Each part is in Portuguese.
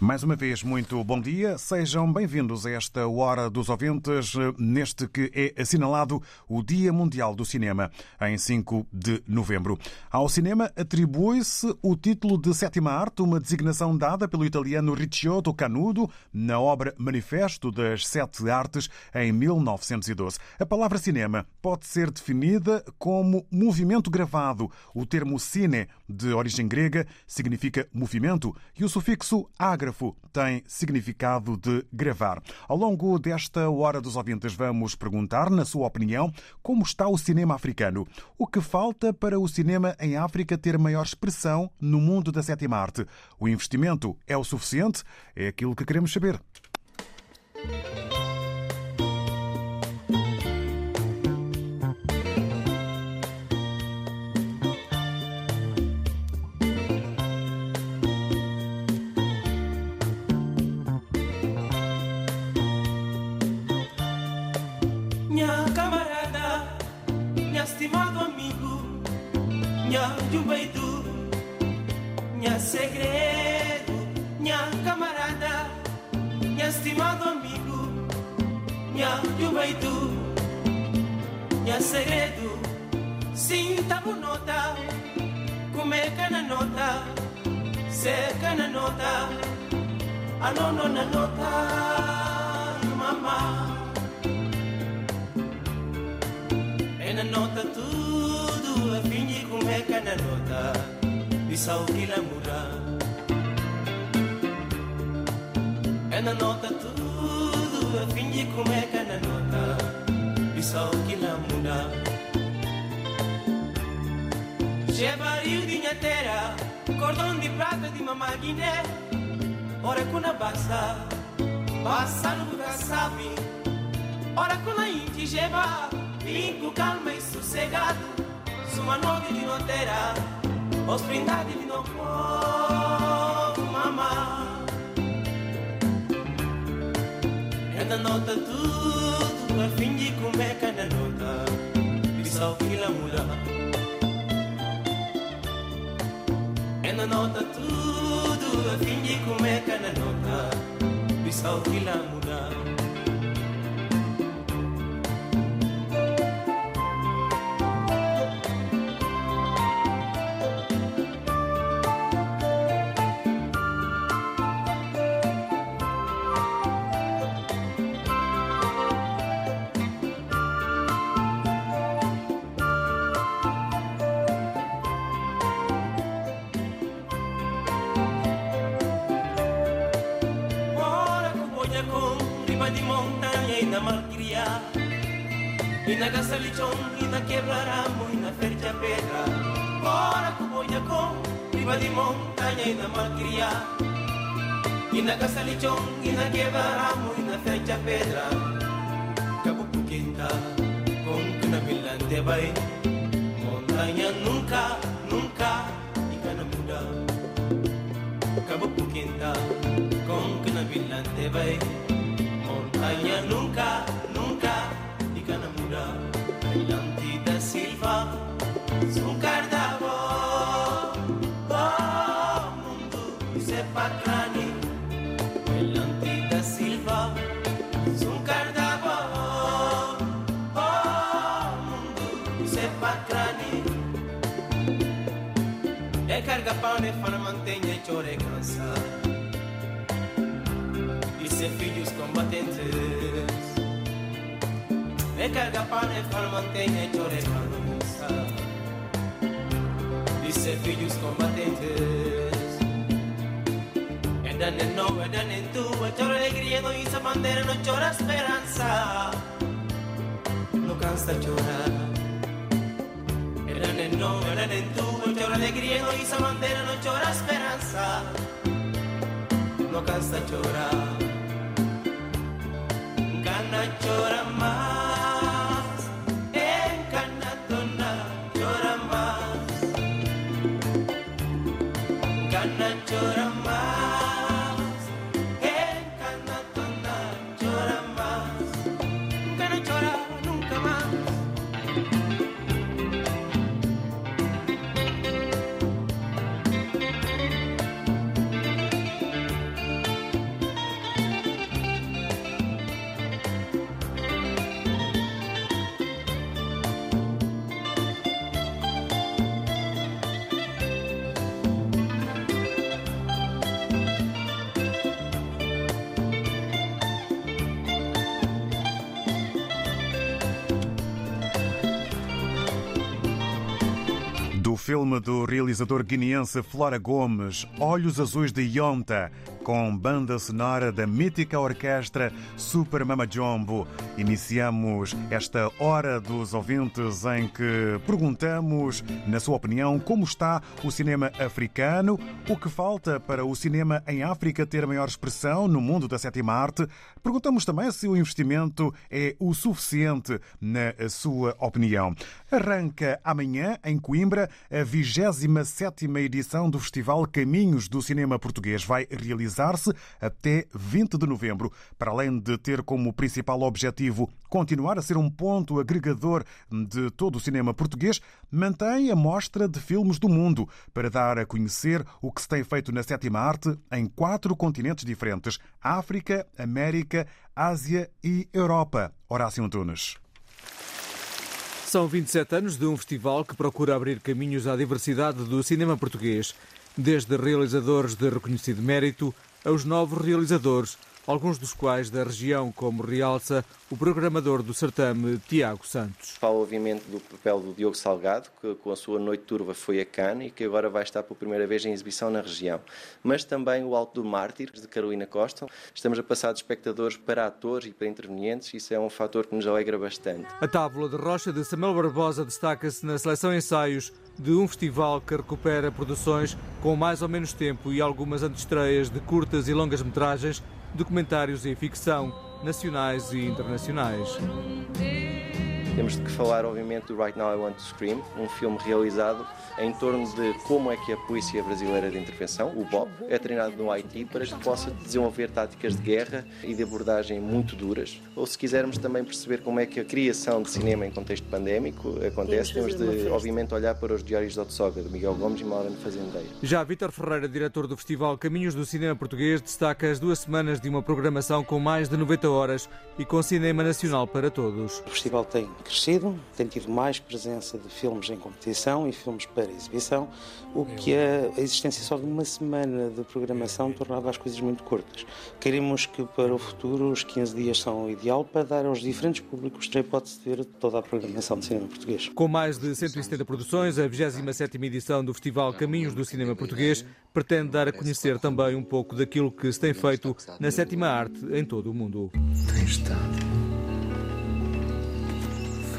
Mais uma vez, muito bom dia. Sejam bem-vindos a esta Hora dos Ouvintes, neste que é assinalado o Dia Mundial do Cinema, em 5 de novembro. Ao cinema atribui-se o título de sétima arte, uma designação dada pelo italiano Ricciotto Canudo na obra Manifesto das Sete Artes, em 1912. A palavra cinema pode ser definida como movimento gravado. O termo cine, de origem grega, significa movimento e o sufixo agra tem significado de gravar. Ao longo desta Hora dos Ouvintes, vamos perguntar, na sua opinião, como está o cinema africano. O que falta para o cinema em África ter maior expressão no mundo da sétima arte? O investimento é o suficiente? É aquilo que queremos saber. Minha jumbeito, minha segredo, minha camarada, minha estimado amigo, minha jumbeito, minha segredo, sinta nota, come cana nota, seca na nota, a nono na nota, mamá. na nota tudo a fim de comer na nota e só o que lá muda é na nota tudo a fim de comer na nota que lá muda Chevario de terra cordão de prata de mamá Guiné ora com a bassa bassa no sabe ora com a inti jeba limpo, calma e sossegado. Sua noite de noteira, hospedade de novo, mamá. É da nota tudo, a fim de comer cada nota. E só que la muda. É da nota tudo, a fim de comer cada nota. riva di montagna, in Amalghiria, in Agasalicion, in Achiebraramo, in Afergia Pedra, ora Cuboiacon, riva di montagna, in Amalghiria, in Agasalicion, in Achiebraramo, in Afergia Pedra, Capopuquinta, con Cunamilante vai, montagna nunca, nunca, y Canamuda, Capopuquinta, con Cunamilante Bay, nunca, nunca, y cana muda. Adelante da Silva, sou cardavo. Oh, mundo, isso é bacana. Adelante da Silva, sou cardavo. Oh, mundo, isso é bacana. É carga pão, é fana, mantenha e chore cansa. Isso é filhos combatentes. recarga para farmacêutica e torremança. Disse filhos combatentes. É dane não, é dane tu, é chora alegria, não isso bandeira, não chora esperança. Não cansa chorar. É dane não, é dane tu, é chora alegria, não isso bandeira, não chora esperança. Não cansa chorar. Gana chorar mais. Filme do realizador guineense Flora Gomes, Olhos Azuis de Yonta, com banda sonora da mítica orquestra Super Mama Jumbo. Iniciamos esta hora dos ouvintes em que perguntamos, na sua opinião, como está o cinema africano, o que falta para o cinema em África ter maior expressão no mundo da sétima arte. Perguntamos também se o investimento é o suficiente, na sua opinião. Arranca amanhã, em Coimbra, a 27 edição do Festival Caminhos do Cinema Português. Vai realizar-se até 20 de novembro. Para além de ter como principal objetivo continuar a ser um ponto agregador de todo o cinema português, mantém a mostra de filmes do mundo para dar a conhecer o que se tem feito na sétima arte em quatro continentes diferentes: África, América, Ásia e Europa. Horácio Antunes. São 27 anos de um festival que procura abrir caminhos à diversidade do cinema português, desde realizadores de reconhecido mérito aos novos realizadores, alguns dos quais da região, como realça o programador do certame, Tiago Santos. Falo, obviamente, do papel do Diogo Salgado, que com a sua Noite Turva foi a Cannes e que agora vai estar pela primeira vez em exibição na região. Mas também o Alto do Mártir, de Carolina Costa. Estamos a passar de espectadores para atores e para intervenientes, isso é um fator que nos alegra bastante. A Tábula de Rocha de Samuel Barbosa destaca-se na seleção ensaios de um festival que recupera produções com mais ou menos tempo e algumas antestreias de curtas e longas metragens, documentários e ficção, nacionais e internacionais. Temos de falar, obviamente, do Right Now I Want to Scream, um filme realizado em torno de como é que a Polícia Brasileira de Intervenção, o BOP, é treinado no Haiti para que possa desenvolver táticas de guerra e de abordagem muito duras. Ou se quisermos também perceber como é que a criação de cinema em contexto pandémico acontece, temos de, obviamente, olhar para os Diários de Otsoga, de Miguel Gomes e Maurano Fazendeira. Já Vítor Ferreira, diretor do Festival Caminhos do Cinema Português, destaca as duas semanas de uma programação com mais de 90 horas e com cinema nacional para todos. O festival tem crescido, tem tido mais presença de filmes em competição e filmes para exibição, o que a existência só de uma semana de programação tornava as coisas muito curtas. Queremos que para o futuro os 15 dias são o ideal para dar aos diferentes públicos a hipótese de ver toda a programação de cinema português. Com mais de 170 produções, a 27ª edição do Festival Caminhos do Cinema Português pretende dar a conhecer também um pouco daquilo que se tem feito na sétima arte em todo o mundo. Tem estado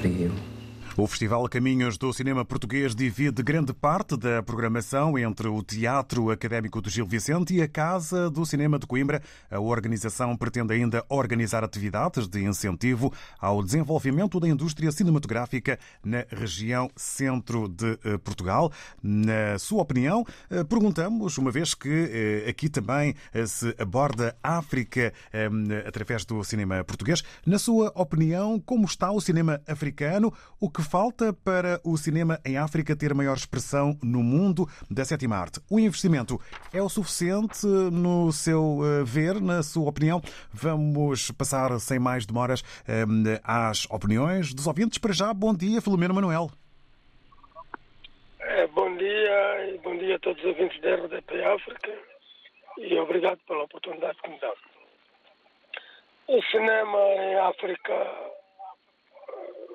for you. O Festival Caminhos do Cinema Português divide grande parte da programação entre o Teatro Académico de Gil Vicente e a Casa do Cinema de Coimbra. A organização pretende ainda organizar atividades de incentivo ao desenvolvimento da indústria cinematográfica na região centro de eh, Portugal. Na sua opinião, eh, perguntamos, uma vez que eh, aqui também se aborda África através do cinema português, na sua opinião, como está o cinema africano? O que falta para o cinema em África ter maior expressão no mundo da sétima arte? O investimento é o suficiente no seu ver, na sua opinião? Vamos passar sem mais demoras às opiniões dos ouvintes. Para já, bom dia, Filomeno Manuel. É, bom dia e bom dia a todos os ouvintes da RDP África e obrigado pela oportunidade que me dá. O cinema em África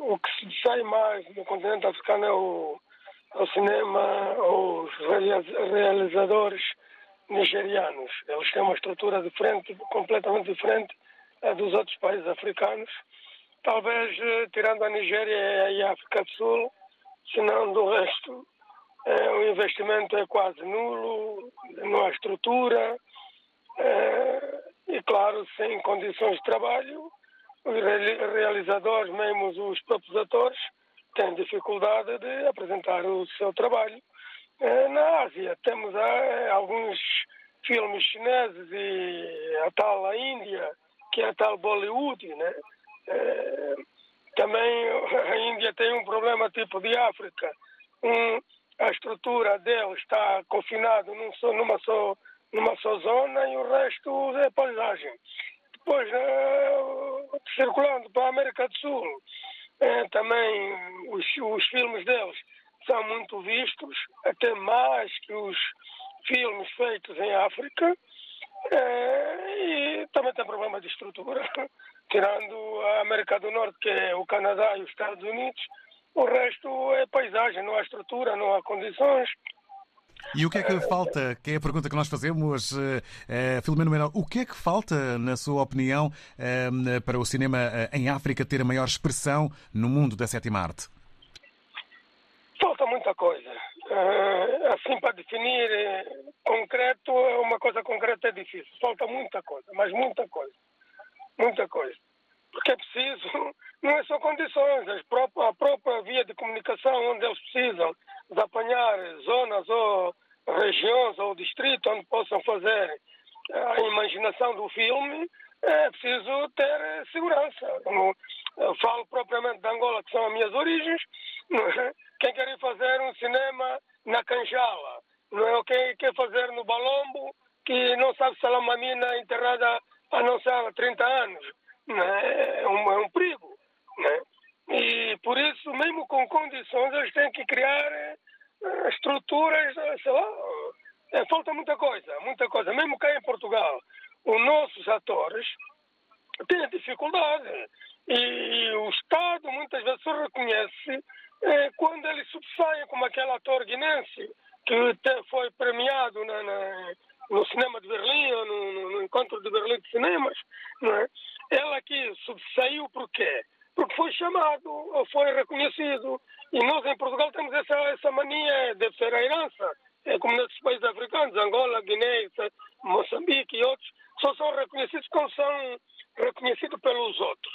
o que se sai mais no continente africano é o, é o cinema, os realizadores nigerianos. Eles têm uma estrutura diferente, completamente diferente dos outros países africanos. Talvez, uh, tirando a Nigéria e a África do Sul, senão do resto, o investimento é quase nulo, não há estrutura. e, claro, sem condições de trabalho, os realizadores, mesmo os próprios atores, têm dificuldade de apresentar o seu trabalho. Eh, na Ásia temos eh, alguns filmes chineses e a tal a Índia, que é a tal Bollywood, né? Eh, também a Índia tem um problema tipo de África. Um, a estrutura dele está confinado num só, numa, só, numa só zona e o resto é paisagem. Depois, circulando para a América do Sul, também os, os filmes deles são muito vistos, até mais que os filmes feitos em África. e também tem problema de estrutura, tirando a América do Norte, que é o Canadá e os Estados Unidos. O resto é paisagem, não há estrutura, não há condições. E o que é que falta? Que é a pergunta que nós fazemos, uh, Filomeno Menor. O que é que falta, na sua opinião, uh, para o cinema uh, em África ter a maior expressão no mundo da sétima arte? Falta muita coisa. assim, para definir concreto, uma coisa concreta é difícil. Falta muita coisa, mas muita coisa. Muita coisa. Porque é preciso, não é só condições, a própria via de comunicação onde eles precisam de apanhar zonas ou regiões ou distritos onde possam fazer a imaginação do filme, é preciso ter segurança. Eu falo propriamente de Angola, que são as minhas origens. Quem quer fazer um cinema na Canjala, não é? quem quer fazer no Balombo, que não sabe se é uma mina enterrada há não sei há 30 anos. É? É, um, é um perigo. Não é? E por isso, mesmo com condições, eles têm que criar uh, estruturas, eh, sei lá, uh, falta muita coisa, muita coisa. Mesmo cá em Portugal, os nossos atores têm dificuldade. E o Estado muitas vezes só reconhece quando eles subsaem, como aquele ator guinense que foi premiado na, na, no cinema de Berlim, ou no, no, encontro de Berlim de cinemas. Não é? Ele aqui subsaiu por quê? Foi chamado, ou foi reconhecido. E nós em Portugal temos essa, essa mania, deve ser a herança, é como nesses países africanos, Angola, Guiné, Moçambique e outros, só são reconhecidos quando são reconhecidos pelos outros.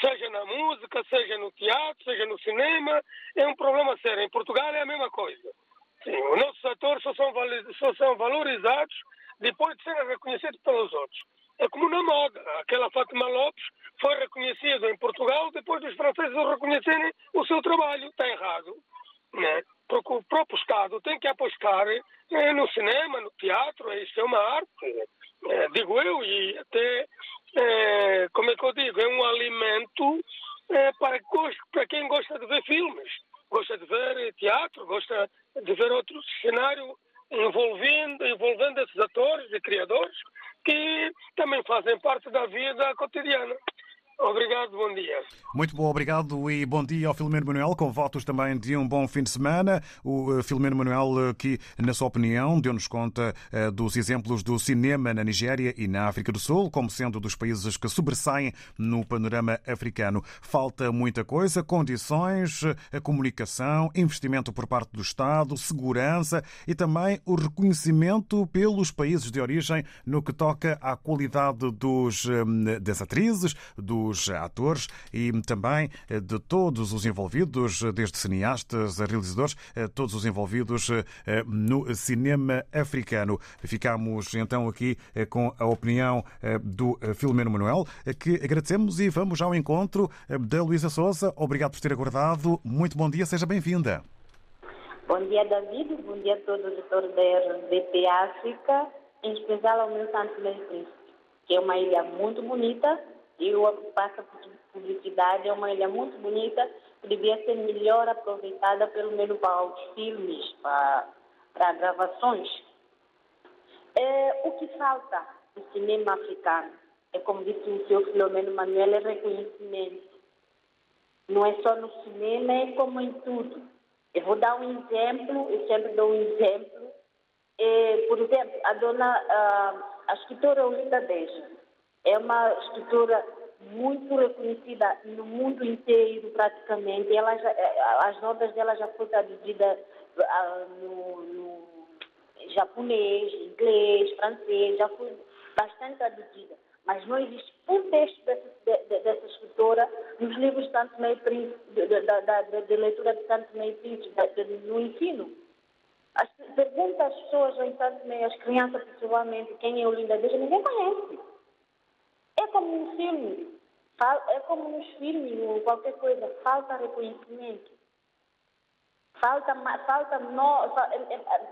Seja na música, seja no teatro, seja no cinema, é um problema sério. Em Portugal é a mesma coisa. Sim, os nossos atores só são, só são valorizados depois de serem reconhecidos pelos outros. É como na moda. Aquela Fátima Lopes foi reconhecida em Portugal depois dos franceses reconhecerem o seu trabalho. Está errado. Né? Porque o próprio Estado tem que apostar né, no cinema, no teatro. Isso é uma arte, é, digo eu, e até, é, como é que eu digo, é um alimento é, para, para quem gosta de ver filmes, gosta de ver teatro, gosta de ver outro cenário envolvendo, envolvendo esses atores e criadores que também fazem parte da vida cotidiana. Obrigado, bom dia. Muito bom, obrigado e bom dia ao Filomeno Manuel, com votos também de um bom fim de semana. O eh, Filomeno Manuel, eh, que, na sua opinião, deu-nos conta uh, dos exemplos do cinema na Nigéria e na África do Sul, como sendo dos países que sobressaem no panorama africano. Falta muita coisa, condições, a comunicação, investimento por parte do Estado, segurança e também o reconhecimento pelos países de origem no que toca à qualidade dos, das atrizes, dos dos atores e também eh, de todos os envolvidos, desde cineastas a realizadores, eh, todos os envolvidos eh, no cinema africano. Ficamos então aqui com a opinião do Filomeno Manuel, que agradecemos e vamos ao encontro da Luísa Souza. Obrigado por ter aguardado. Muito bom dia, seja bem-vinda. Bom dia, David. Bom dia a todos os editores da RDP África, em especial ao meu Santo Príncipe, que é uma ilha muito bonita e o passa publicidade é uma ilha muito bonita que devia ser melhor aproveitada pelo menos para os filmes, para, para gravações. É, o que falta no cinema africano é, como disse o senhor Filomeno Manuel, é reconhecimento. Não é só no cinema, é como em tudo. Eu vou dar um exemplo, eu sempre dou um exemplo É, por exemplo, a dona, a, a escritora Olinda Beja é uma escritora muito reconhecida no mundo inteiro praticamente. Ela já, é, as notas dela já foram traduzidas uh, no, no, japonês, inglês, francês, já foi bastante traduzida. Mas não existe um texto dessa, de, dessa escritora nos livros de Santo Meio Príncipe, de, de, de, leitura de Santo Meio Príncipe, no ensino. As, pergunta às pessoas em Santo Meio, às crianças principalmente, quem é Olinda Beja, ninguém conhece. É como um filme, é como nos filmes ou qualquer coisa, falta reconhecimento. Falta, falta no,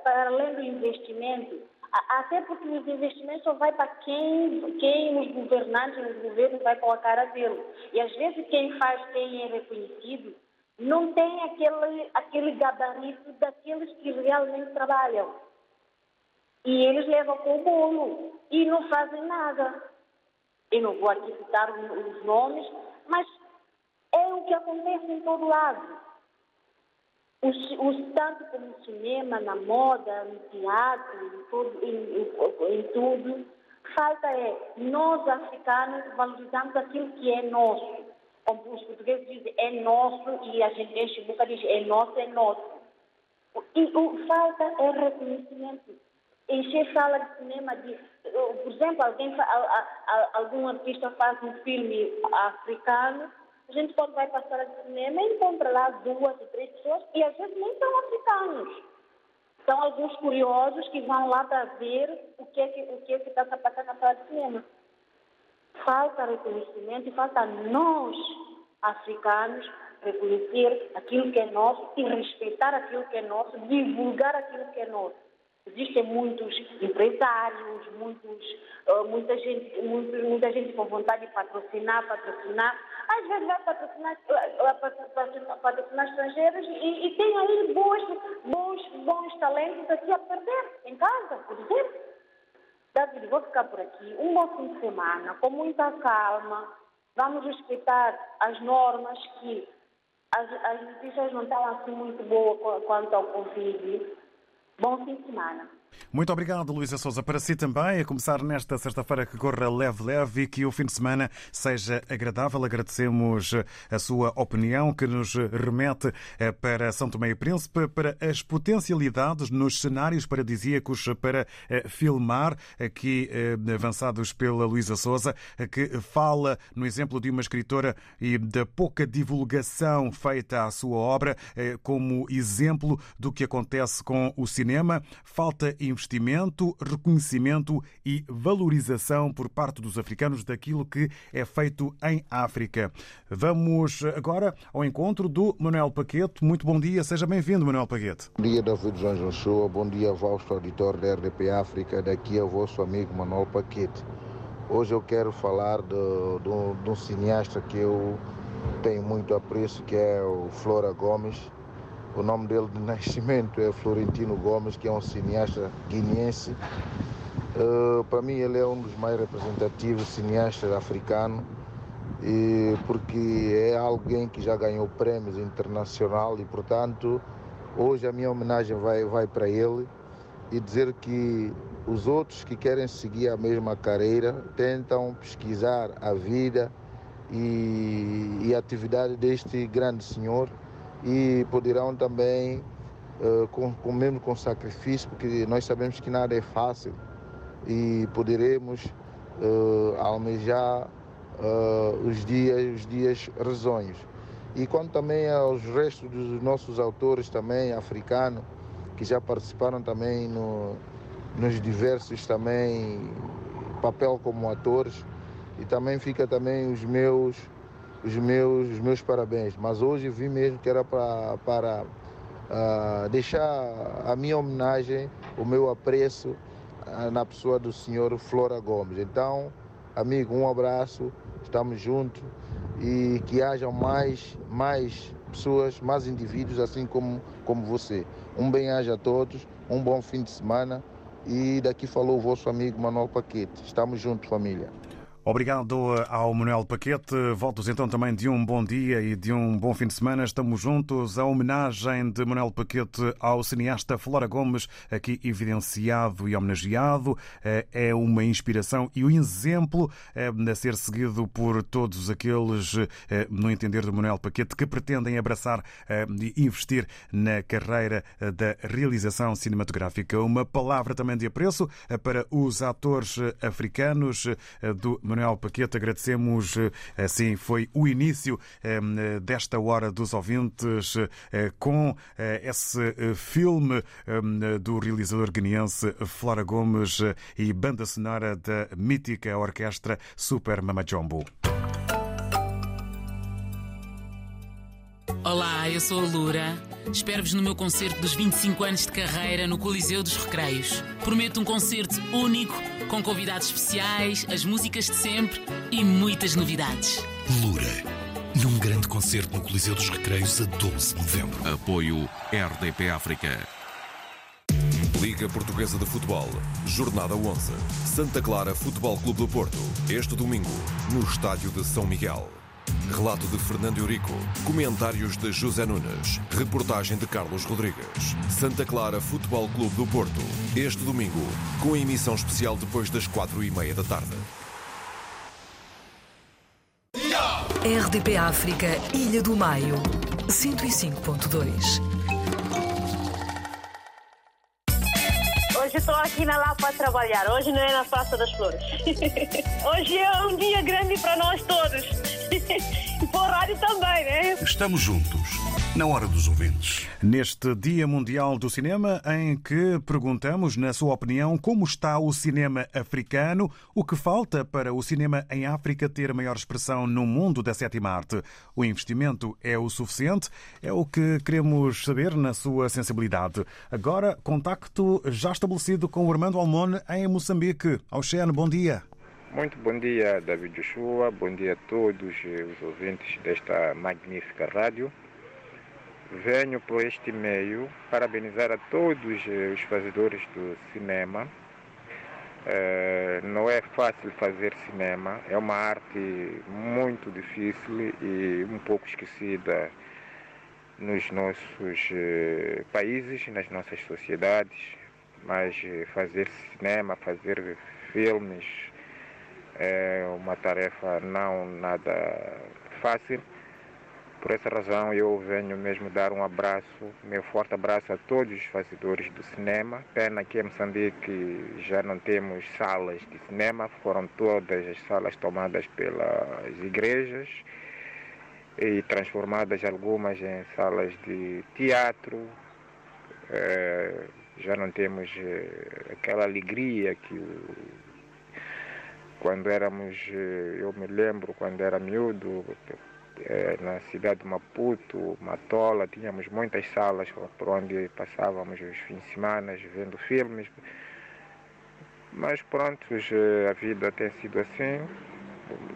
para além do investimento, até porque os investimentos só vai para quem, quem os governantes, os governos vai colocar a dele. E às vezes quem faz, quem é reconhecido, não tem aquele, aquele gabarito daqueles que realmente trabalham. E eles levam com o bolo e não fazem nada. Eu não vou aqui citar os nomes, mas é o que acontece em todo lado. O, tanto como no cinema, na moda, no teatro, em tudo, em, em, em tudo, falta é nós africanos valorizamos aquilo que é nosso. Como os portugueses dizem, é nosso e a gente enche boca diz, é nosso, é nosso. E o falta é reconhecimento. Encher sala de cinema de, por exemplo, alguém, algum artista faz um filme africano a gente quando vai passar de cinema encontra lá duas ou três pessoas e às vezes nem são africanos. São alguns curiosos que vão lá para ver o que é que o que é está a passar na sala de cinema. Falta reconhecimento e falta nós, africanos, reconhecer aquilo que é nosso e respeitar aquilo que é nosso, divulgar aquilo que é nosso. Existem muitos empresários, muitos, uh, muita, gente, muita, gente com vontade de patrocinar, patrocinar. Às vezes vai patrocinar, uh, patrocinar, patrocinar estrangeiros e, e, tem aí bons, bons, bons talentos aqui a perder em casa, por exemplo. David, vou ficar por aqui. Um bom fim de semana, com muita calma. Vamos respeitar as normas que as, as notícias não estão assim muito boas quanto ao Covid Bom fim de semana. Muito obrigado, Luísa Souza. Para si também, a começar nesta sexta-feira que corra leve-leve e que o fim de semana seja agradável. Agradecemos a sua opinião que nos remete eh, para São Tomé e Príncipe, para as potencialidades nos cenários paradisíacos para eh, filmar, aqui eh, avançados pela Luísa Souza, que fala no exemplo de uma escritora e da pouca divulgação feita à sua obra como exemplo do que acontece com o cinema. Falta investimento, reconhecimento e valorização por parte dos africanos daquilo que é feito em África. Vamos agora ao encontro do Manuel Paquete. Muito bom dia, seja bem-vindo, Manuel Paquete. Bom dia, David João Joshua. Bom dia, vosso auditor da RDP África. Daqui é o vosso amigo Manuel Paquete. Hoje eu quero falar de, de, de um cineasta que eu tenho muito apreço, que é o Flora Gomes o nome dele de nascimento é Florentino Gomes, que é um cineasta guineense. Uh, para mim, ele é um dos mais representativos cineastas africanos, e porque é alguém que já ganhou prêmios internacional e, portanto, hoje a minha homenagem vai, vai para ele e dizer que os outros que querem seguir a mesma carreira tentam pesquisar a vida e, e a atividade deste grande senhor e poderão também, uh, com, com, mesmo com sacrifício, porque nós sabemos que nada é fácil, e poderemos uh, almejar uh, os dias, os dias risonhos. E quanto também aos restos dos nossos autores também africanos, que já participaram também no, nos diversos também papel como atores, e também fica também os meus os meus, os meus parabéns. Mas hoje vim mesmo que era pra, para uh, deixar a minha homenagem, o meu apreço uh, na pessoa do senhor Flora Gomes. Então, amigo, um abraço, estamos juntos e que hajam mais, mais pessoas, mais indivíduos assim como, como você. Um bem-aja a todos, um bom fim de semana e daqui falou o vosso amigo Manuel Paquete. Estamos juntos, família. Obrigado ao Manuel Paquete. Votos então também de um bom dia e de um bom fim de semana. Estamos juntos. A homenagem de Manuel Paquete ao cineasta Flora Gomes, aqui evidenciado e homenageado, é uma inspiração e um exemplo a ser seguido por todos aqueles, no entender do Manuel Paquete, que pretendem abraçar e investir na carreira da realização cinematográfica. Uma palavra também de apreço para os atores africanos do Manuel Manuel Paquete, agradecemos. Eh, assim foi o início eh, desta Hora dos Ouvintes eh, com esse filme do realizador guineense Flora Gomes e banda sonora da mítica orquestra Super Mama Olá, eu sou a Lura. Espero-vos no meu concerto dos 25 anos de carreira no Coliseu dos Recreios. Prometo um concerto único, com convidados especiais, as músicas de sempre e muitas novidades. Lura, num grande concerto no Coliseu dos Recreios a 12 de novembro. Apoio RDP África. Liga Portuguesa de Futebol, Jornada 11. Santa Clara Futebol Clube do Porto, este domingo, no Estádio de São Miguel. Relato de Fernando Eurico. Comentários de José Nunes. Reportagem de Carlos Rodrigues. Santa Clara Futebol Clube do Porto. Este domingo, com emissão especial depois das quatro e meia da tarde. RDP África, Ilha do Maio. 105.2. Hoje estou aqui na Lapa a trabalhar. Hoje não é na Praça das Flores. Hoje é um dia grande para nós todos. E para o rádio também, né? Estamos juntos, na hora dos ouvintes. Neste Dia Mundial do Cinema, em que perguntamos, na sua opinião, como está o cinema africano, o que falta para o cinema em África ter maior expressão no mundo da sétima arte. O investimento é o suficiente? É o que queremos saber na sua sensibilidade. Agora, contacto já estabelecido com o Armando Almone em Moçambique. Oxene, bom dia. Muito bom dia, David Joshua. Bom dia a todos os ouvintes desta magnífica rádio. Venho por este meio parabenizar a todos os fazedores do cinema. É, não é fácil fazer cinema, é uma arte muito difícil e um pouco esquecida nos nossos eh, países, nas nossas sociedades. Mas eh, fazer cinema, fazer filmes, é uma tarefa não nada fácil. Por essa razão eu venho mesmo dar um abraço, meu forte abraço a todos os fazedores do cinema. Pena que em Moçambique já não temos salas de cinema, foram todas as salas tomadas pelas igrejas e transformadas algumas em salas de teatro. É, já não temos é, aquela alegria que o quando éramos, eh, eu me lembro quando era miúdo, eh, na cidade de Maputo, Matola, tínhamos muitas salas por onde passávamos os fins de semana vendo filmes. Mas pronto, a vida tem sido assim.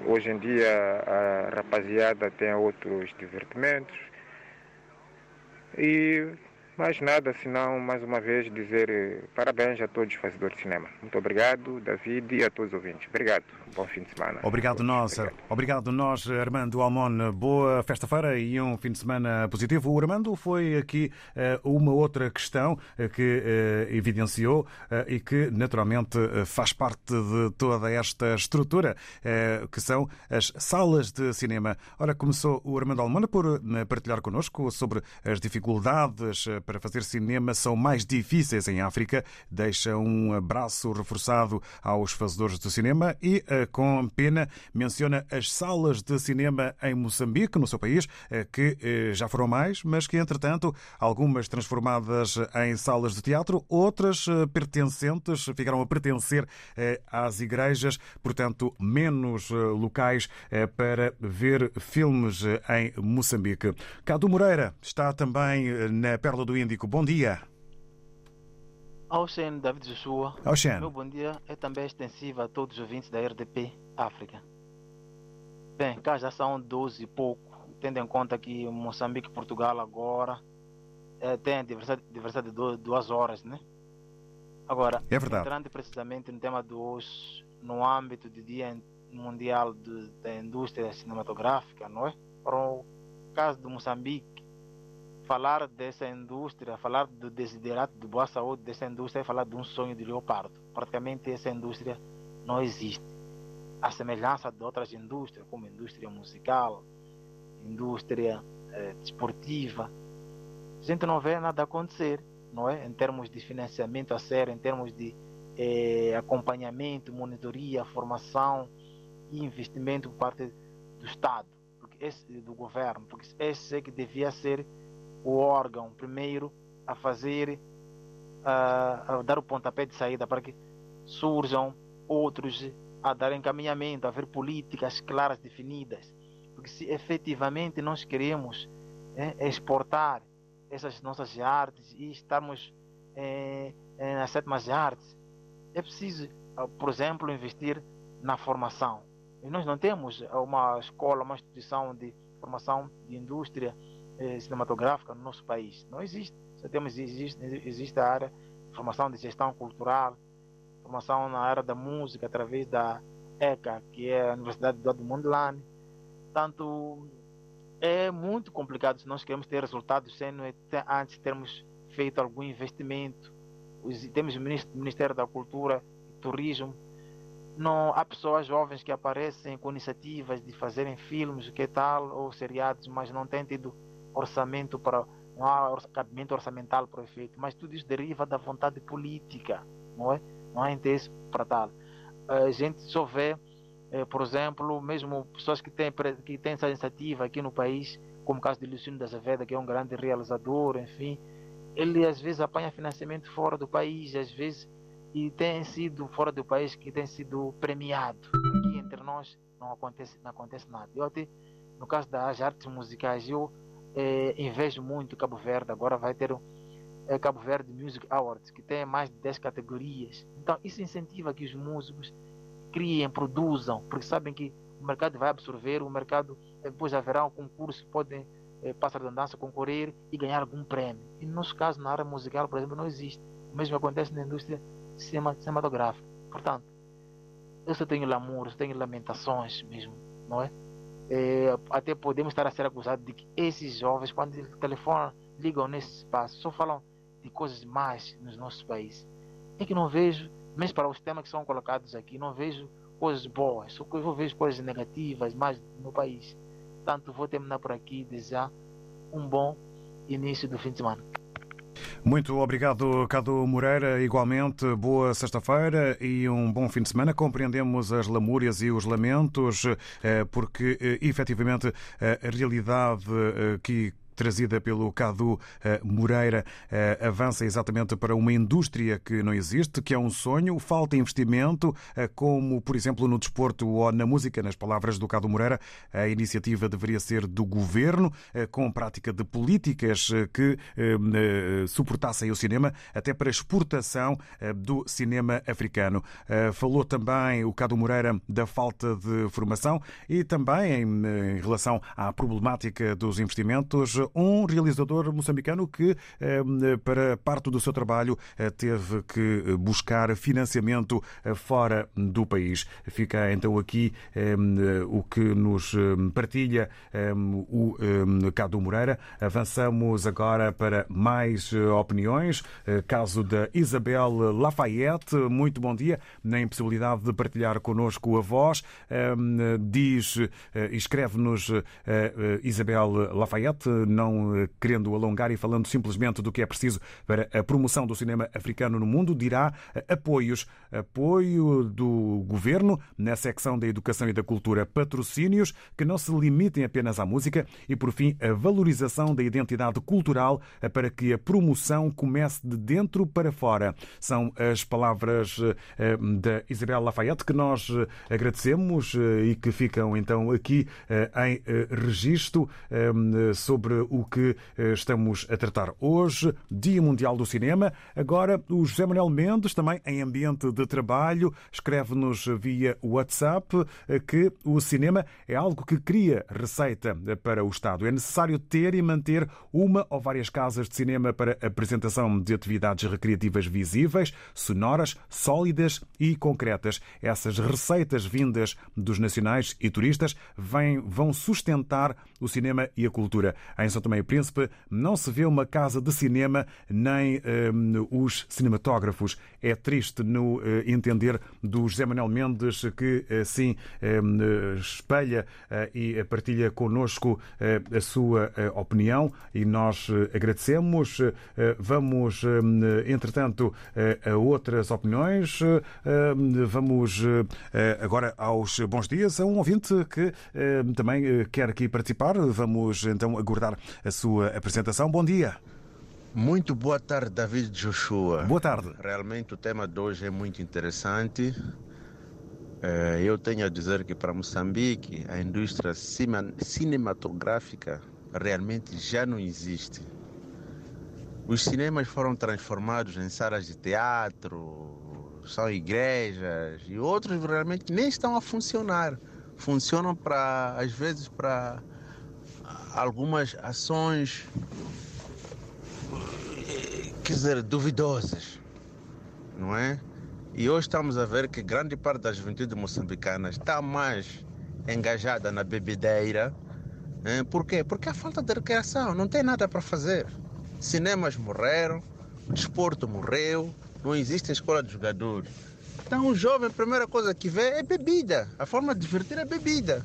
Hoje em dia a rapaziada tem outros divertimentos. E mais nada, senão mais uma vez dizer eh, parabéns a todos os fazedores de cinema. Muito obrigado, David, e a todos os ouvintes. Obrigado. Bom fim de semana. Obrigado nós. Obrigado. obrigado nós, Armando Almon. Boa festa-feira e um fim de semana positivo. O Armando foi aqui uh, uma outra questão uh, que uh, evidenciou e que naturalmente faz parte de toda esta estrutura que são as salas de cinema. Ora, começou o Armando Almon por partilhar connosco sobre as dificuldades para fazer cinema são mais difíceis em África. Deixa um abraço reforçado aos fazedores de cinema e, eh, com pena, menciona as salas de cinema em Moçambique, no seu país, eh, que eh, já foram mais, mas que, entretanto, algumas transformadas em salas de teatro, outras pertencentes, ficaram a pertencer às igrejas, portanto, menos locais para ver filmes em Moçambique. Cadu Moreira está também na Perla do Índico. Bom dia. Ocean David Joshua. Ocean. Meu bom dia é também extensivo a todos os ouvintes da RDP África. Bem, cá já são 12 e pouco, tendo em conta que Moçambique e Portugal agora é, tem diversidade, diversidade de duas horas, né? Agora, é verdade. entrando precisamente no tema de hoje, no âmbito do Dia mundial de, da indústria cinematográfica, não é? Para o caso do Moçambique, falar dessa indústria, falar do desiderato de boa saúde dessa indústria é falar de um sonho de leopardo. Praticamente essa indústria não existe. A semelhança de outras indústrias, como indústria musical, indústria eh, desportiva, a gente não vê nada acontecer, não é? Em termos de financiamento a sério, em termos de eh, acompanhamento, monitoria, formação e investimento por parte do Estado, porque esse, do governo, porque esse é que devia ser o órgão primeiro a fazer, a, a dar o pontapé de saída para que surjam outros a dar encaminhamento, a haver políticas claras, definidas. Porque se efetivamente nós queremos é, exportar essas nossas artes e estarmos é, é, nas sétimas artes, é preciso, por exemplo, investir na formação. E nós não temos uma escola, uma instituição de formação de indústria eh, cinematográfica no nosso país. Não existe. Só temos, existe, existe a área de formação de gestão cultural, formação na área da música através da ECA, que é a Universidade do Edmund Lane. Tanto é muito complicado se nós queremos ter resultados sem antes termos feito algum investimento. Temos o Ministério da Cultura e Turismo. Não, há pessoas jovens que aparecem com iniciativas de fazerem filmes, que tal, ou seriados, mas não têm tido orçamento para não há cabimento orçamental para o efeito, mas tudo isso deriva da vontade política, não é? Não há interesse para tal. A gente só vê, eh, por exemplo, mesmo pessoas que têm que têm essa iniciativa aqui no país, como o caso de Luciano da Azeveda, que é um grande realizador, enfim, ele às vezes apanha financiamento fora do país, às vezes e tem sido fora do país que tem sido premiado. Aqui entre nós não acontece, não acontece nada. Eu até, no caso das artes musicais, eu é, invejo muito Cabo Verde. Agora vai ter o é, Cabo Verde Music Awards, que tem mais de 10 categorias. Então, isso incentiva que os músicos criem, produzam, porque sabem que o mercado vai absorver, o mercado depois haverá um concurso, podem é, passar a dança, concorrer e ganhar algum prêmio. E no nosso caso, na área musical, por exemplo, não existe. O mesmo acontece na indústria cinematográfica. Portanto, eu só tenho lamúrios, tenho lamentações mesmo, não é? É, até podemos estar a ser acusados de que esses jovens, quando telefonam, ligam nesse espaço, só falam de coisas mais nos nossos países. É que não vejo, mesmo para os temas que são colocados aqui, não vejo coisas boas, só eu vejo coisas negativas mais no país. Portanto, vou terminar por aqui e desejar um bom início do fim de semana. Muito obrigado, Cado Moreira. Igualmente, boa sexta-feira e um bom fim de semana. Compreendemos as lamúrias e os lamentos, eh, porque eh, efetivamente a realidade eh, que trazida pelo Cadu eh, Moreira eh, avança exatamente para uma indústria que não existe, que é um sonho, falta investimento, eh, como por exemplo no desporto ou na música, nas palavras do Cadu Moreira, a iniciativa deveria ser do governo, com prática de políticas que suportassem o cinema, até para exportação do cinema africano. Falou também o Cadu Moreira da falta de formação e também em relação à problemática dos investimentos um realizador moçambicano que, eh, para parte do seu trabalho, eh, teve que buscar financiamento eh, fora do país. Fica então aqui o que nos partilha o Cado Moreira. Avançamos agora para mais opiniões. Caso da Isabel Lafayette. Muito bom dia. Na impossibilidade de partilhar connosco a voz, diz, escreve-nos Isabel Lafayette não eh, querendo alongar e falando simplesmente do que é preciso para a promoção do cinema africano no mundo, dirá eh, apoios. Apoio do governo na secção da educação e da cultura, patrocínios que não se limitem apenas à música e, por fim, a valorização da identidade cultural eh, para que a promoção comece de dentro para fora. São as palavras da Isabel Lafayette que nós agradecemos e que ficam então aqui em registro sobre o que estamos a tratar hoje, Dia Mundial do Cinema. Agora, o José Manuel Mendes, também em ambiente de trabalho, escreve-nos via WhatsApp que o cinema é algo que cria receita para o Estado. É necessário ter e manter uma ou várias casas de cinema para apresentação de atividades recreativas visíveis, sonoras, sólidas e concretas. Essas receitas vindas dos nacionais e turistas vêm, vão sustentar o cinema e a cultura. Em São Tomé e Príncipe não se vê uma casa de cinema nem um, os cinematógrafos. É triste no uh, entender do José Manuel Mendes que assim um, espelha uh, e partilha connosco uh, a sua opinião e nós agradecemos. Vamos, hum, entretanto, a outras opiniões. Vamos agora aos bons dias a um ouvinte que também quer aqui participar. Vamos então aguardar a sua apresentação. Bom dia. Muito boa tarde, David Joshua. Boa tarde. Realmente o tema de hoje é muito interessante. Eh, eu tenho a dizer que para Moçambique a indústria cinematográfica realmente já não existe. Os cinemas foram transformados em salas de teatro, são igrejas e outros realmente nem estão a funcionar. Funcionam para, às vezes, para algumas ações, quer dizer, duvidosas, não é? E hoje estamos a ver que grande parte da juventude moçambicana está mais engajada na bebedeira. Hein? Por quê? Porque há falta de recreação, não tem nada para fazer. Cinemas morreram, o desporto morreu, não existe escola de jogadores. Então o jovem, a primeira coisa que vê é bebida. A forma de divertir é bebida.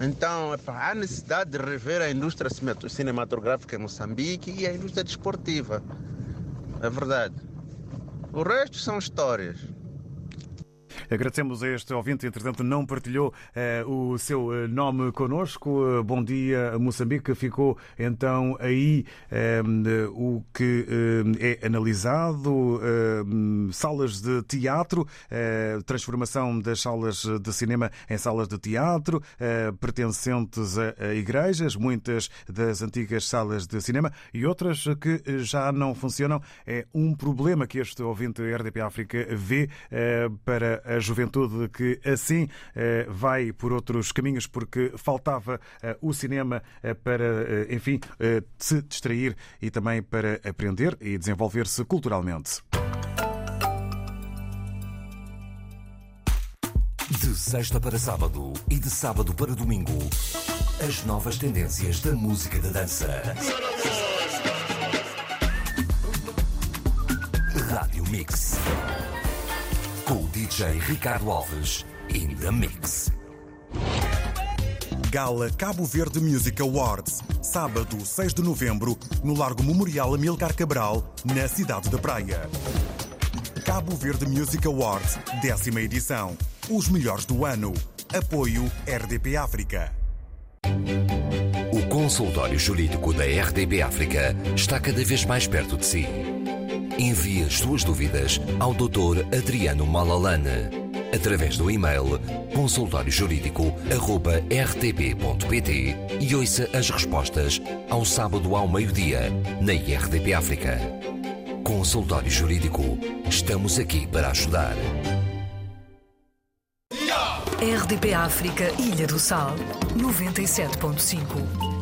Então, epa, há necessidade de rever a indústria cinematográfica em Moçambique e a indústria desportiva. É verdade. O resto são histórias. Agradecemos a este ouvinte, entretanto, não partilhou eh, o seu eh, nome connosco. Eh, bom dia, Moçambique. Ficou então aí o que é analisado: salas de teatro, transformação das salas de cinema em salas de teatro, pertencentes a igrejas, muitas das antigas salas de cinema e outras que já não funcionam. É um problema que este ouvinte RDP África vê para a juventude que assim eh, vai por outros caminhos porque faltava eh, o cinema eh, para, enfim, se distrair e também para aprender e desenvolver-se culturalmente. De sexta para sábado e de sábado para domingo, as novas tendências da música da dança. Rádio Mix com o DJ Ricardo Alves in the Mix. Gala Cabo Verde Music Awards, sábado 6 de novembro, no Largo Memorial Amilcar Cabral, na cidade da Praia. Cabo Verde Music Awards, décima edição. Os melhores do ano. Apoio RDP África. O consultório jurídico da RDP África está cada vez mais perto de si. Envie as suas dúvidas ao Dr. Adriano Malalane através do e-mail consultóriojurídico.rtp.pt e ouça as respostas ao sábado ao meio-dia na RDP África. Consultório Jurídico. Estamos aqui para ajudar. RDP África, Ilha do Sal, 97.5.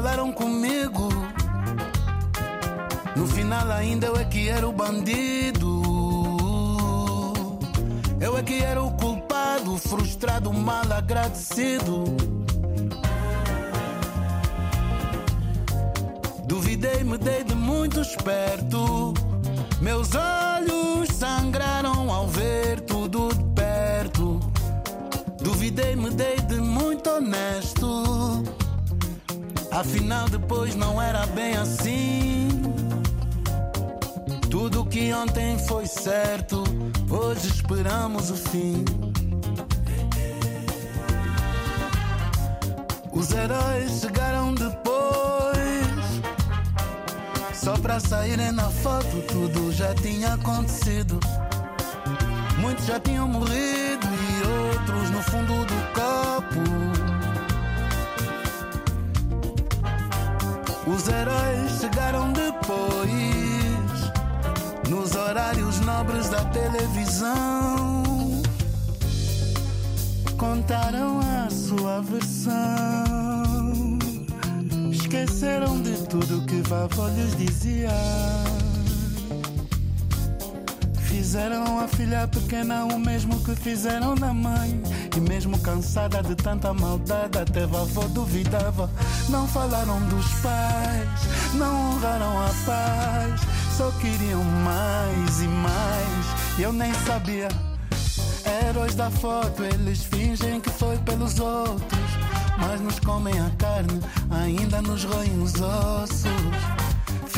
Falaram comigo. No final, ainda eu é que era o bandido. Eu é que era o culpado, frustrado, mal agradecido. Duvidei, me dei de muito esperto. Meus olhos sangraram ao ver tudo de perto. Duvidei, me dei de muito honesto. Afinal, depois não era bem assim. Tudo que ontem foi certo, hoje esperamos o fim. Os heróis chegaram depois, só pra saírem na foto, tudo já tinha acontecido. Muitos já tinham morrido e outros no fundo do copo. Os heróis chegaram depois, nos horários nobres da televisão. Contaram a sua versão. Esqueceram de tudo que vavó lhes dizia. Fizeram a filha pequena o mesmo que fizeram na mãe. E mesmo cansada de tanta maldade, até vovó duvidava. Não falaram dos pais, não honraram a paz. Só queriam mais e mais. E eu nem sabia. Heróis da foto, eles fingem que foi pelos outros. Mas nos comem a carne, ainda nos roem os ossos.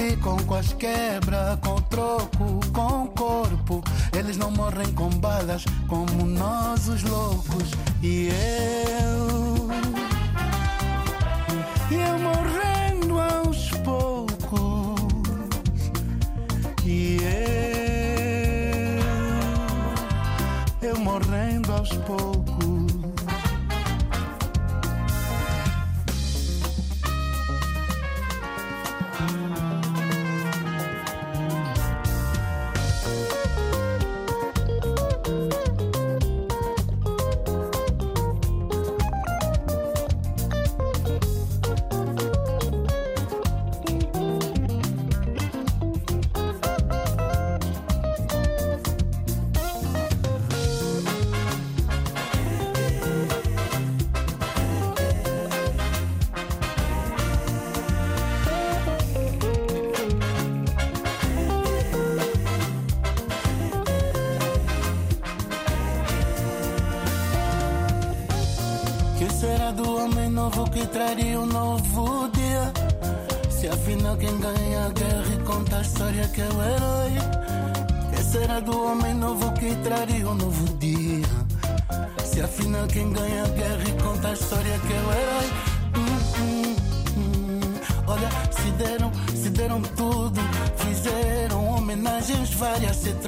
Ficam com as quebras, com troco, com corpo. Eles não morrem com balas, como nós os loucos. E eu. E eu morrendo aos poucos. E eu. Eu morrendo aos poucos.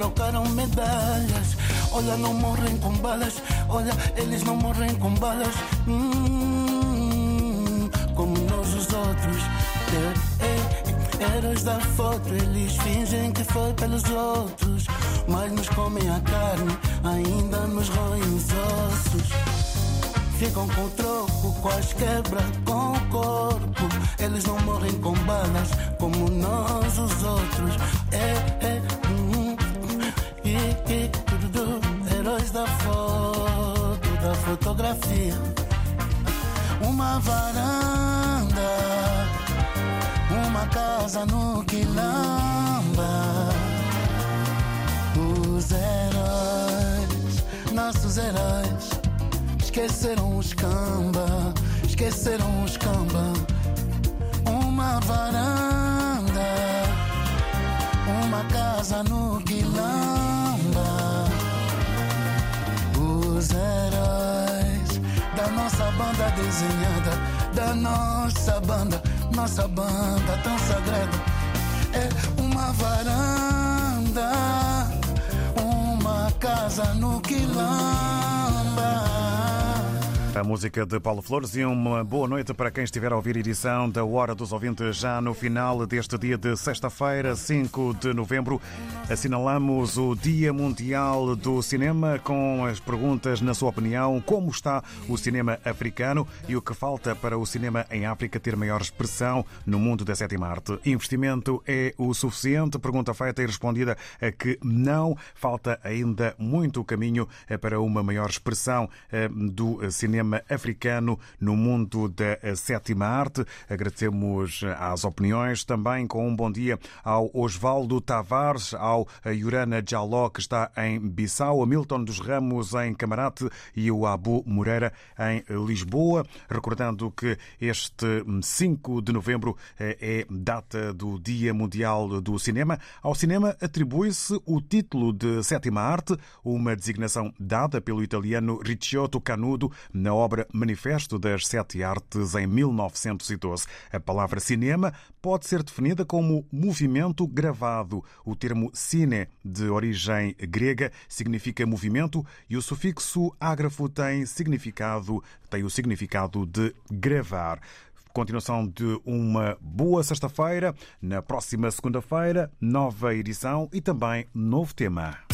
Trocaram medalhas. Olha, não morrem com balas, olha, eles não morrem com balas. Hum, como nós os outros. É, é, heróis da foto, eles fingem que foi pelos outros. Mas nos comem a carne, ainda nos roem os ossos. Ficam com troco, com as quebras, com o corpo. Eles não morrem com balas, como nós os outros. É, é, tudo, heróis da foto, da fotografia. Uma varanda, uma casa no quilamba. Os heróis, nossos heróis, esqueceram os camba, esqueceram os camba. Uma varanda, uma casa no quilamba. Os heróis da nossa banda desenhada, da nossa banda, nossa banda tão sagrada. É uma varanda, uma casa no quilamba. A música de Paulo Flores e uma boa noite para quem estiver a ouvir a edição da Hora dos Ouvintes já no final deste dia de sexta-feira, 5 de novembro. Assinalamos o Dia Mundial do Cinema com as perguntas, na sua opinião, como está o cinema africano e o que falta para o cinema em África ter maior expressão no mundo da sétima arte. Investimento é o suficiente? Pergunta feita e respondida a que não. Falta ainda muito caminho para uma maior expressão do cinema cinema africano no mundo da sétima arte. Agradecemos às opiniões também com um bom dia ao Osvaldo Tavares, ao Yurana Jaló, que está em Bissau, a Milton dos Ramos em Camarate e o Abu Moreira em Lisboa. Recordando que este 5 de novembro eh, é data do Dia Mundial do Cinema. Ao cinema atribui-se o título de sétima arte, uma designação dada pelo italiano Ricciotto Canudo na obra Manifesto das Sete Artes em 1912. A palavra cinema pode ser definida como movimento gravado. O termo cine, de origem grega, significa movimento e o sufixo ágrafo tem significado, tem o significado de gravar. Continuação de uma boa sexta-feira. Na próxima segunda-feira, nova edição e também novo tema.